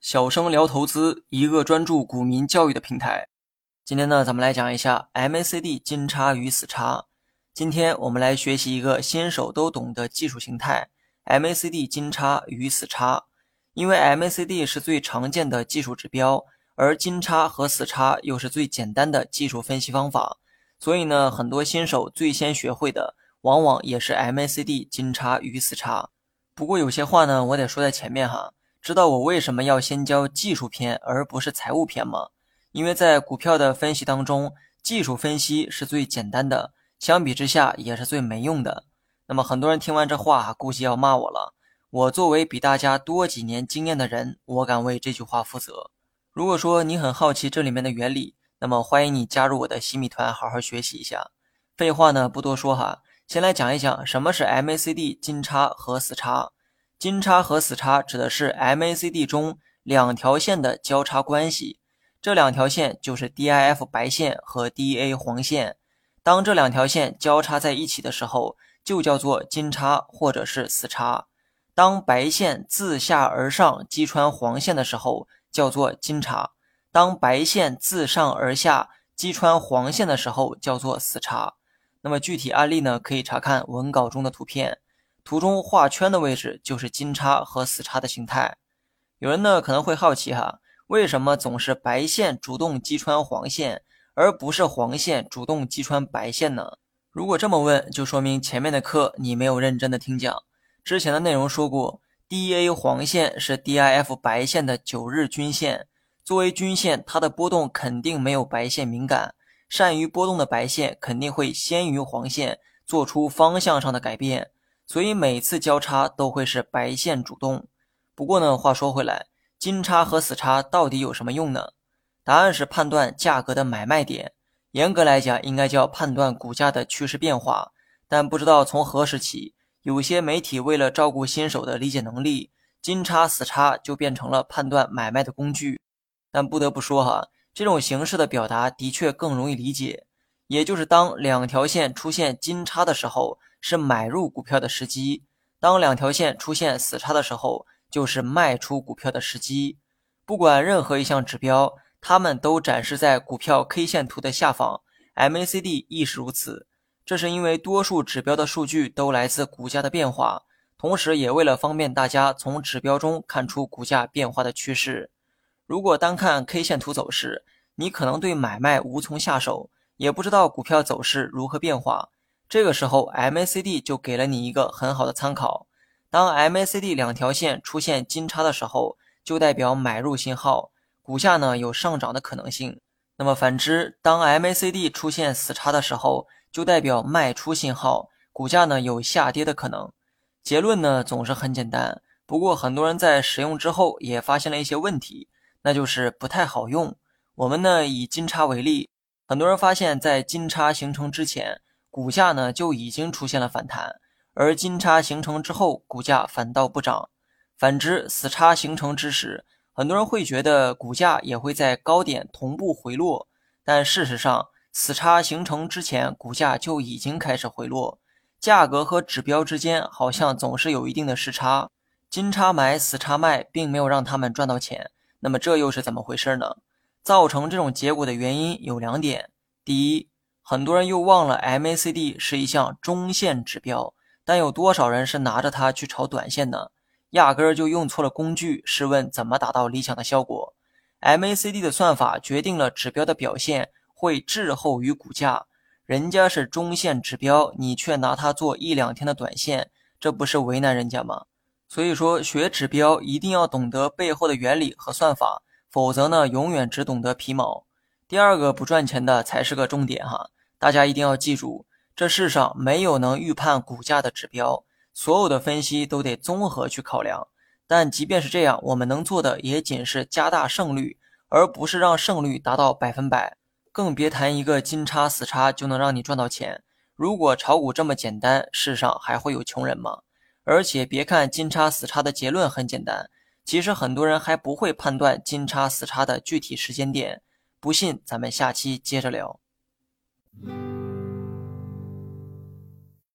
小生聊投资，一个专注股民教育的平台。今天呢，咱们来讲一下 MACD 金叉与死叉。今天我们来学习一个新手都懂的技术形态 ——MACD 金叉与死叉。因为 MACD 是最常见的技术指标，而金叉和死叉又是最简单的技术分析方法，所以呢，很多新手最先学会的往往也是 MACD 金叉与死叉。不过有些话呢，我得说在前面哈。知道我为什么要先教技术篇而不是财务篇吗？因为在股票的分析当中，技术分析是最简单的，相比之下也是最没用的。那么很多人听完这话，估计要骂我了。我作为比大家多几年经验的人，我敢为这句话负责。如果说你很好奇这里面的原理，那么欢迎你加入我的新米团，好好学习一下。废话呢不多说哈，先来讲一讲什么是 MACD 金叉和死叉。金叉和死叉指的是 MACD 中两条线的交叉关系，这两条线就是 DIF 白线和 DA 黄线。当这两条线交叉在一起的时候，就叫做金叉或者是死叉。当白线自下而上击穿黄线的时候，叫做金叉；当白线自上而下击穿黄线的时候，叫做死叉。那么具体案例呢？可以查看文稿中的图片。图中画圈的位置就是金叉和死叉的形态。有人呢可能会好奇哈，为什么总是白线主动击穿黄线，而不是黄线主动击穿白线呢？如果这么问，就说明前面的课你没有认真的听讲。之前的内容说过，DA 黄线是 DIF 白线的九日均线，作为均线，它的波动肯定没有白线敏感。善于波动的白线肯定会先于黄线做出方向上的改变。所以每次交叉都会是白线主动。不过呢，话说回来，金叉和死叉到底有什么用呢？答案是判断价格的买卖点。严格来讲，应该叫判断股价的趋势变化。但不知道从何时起，有些媒体为了照顾新手的理解能力，金叉死叉就变成了判断买卖的工具。但不得不说哈，这种形式的表达的确更容易理解。也就是当两条线出现金叉的时候。是买入股票的时机。当两条线出现死叉的时候，就是卖出股票的时机。不管任何一项指标，它们都展示在股票 K 线图的下方，MACD 亦是如此。这是因为多数指标的数据都来自股价的变化，同时也为了方便大家从指标中看出股价变化的趋势。如果单看 K 线图走势，你可能对买卖无从下手，也不知道股票走势如何变化。这个时候，MACD 就给了你一个很好的参考。当 MACD 两条线出现金叉的时候，就代表买入信号，股价呢有上涨的可能性。那么反之，当 MACD 出现死叉的时候，就代表卖出信号，股价呢有下跌的可能。结论呢总是很简单，不过很多人在使用之后也发现了一些问题，那就是不太好用。我们呢以金叉为例，很多人发现，在金叉形成之前。股价呢就已经出现了反弹，而金叉形成之后，股价反倒不涨。反之，死叉形成之时，很多人会觉得股价也会在高点同步回落，但事实上，死叉形成之前，股价就已经开始回落。价格和指标之间好像总是有一定的时差，金叉买，死叉卖，并没有让他们赚到钱。那么这又是怎么回事呢？造成这种结果的原因有两点：第一，很多人又忘了 MACD 是一项中线指标，但有多少人是拿着它去炒短线呢？压根儿就用错了工具。试问怎么达到理想的效果？MACD 的算法决定了指标的表现会滞后于股价，人家是中线指标，你却拿它做一两天的短线，这不是为难人家吗？所以说，学指标一定要懂得背后的原理和算法，否则呢，永远只懂得皮毛。第二个不赚钱的才是个重点哈。大家一定要记住，这世上没有能预判股价的指标，所有的分析都得综合去考量。但即便是这样，我们能做的也仅是加大胜率，而不是让胜率达到百分百。更别谈一个金叉死叉就能让你赚到钱。如果炒股这么简单，世上还会有穷人吗？而且别看金叉死叉的结论很简单，其实很多人还不会判断金叉死叉的具体时间点。不信，咱们下期接着聊。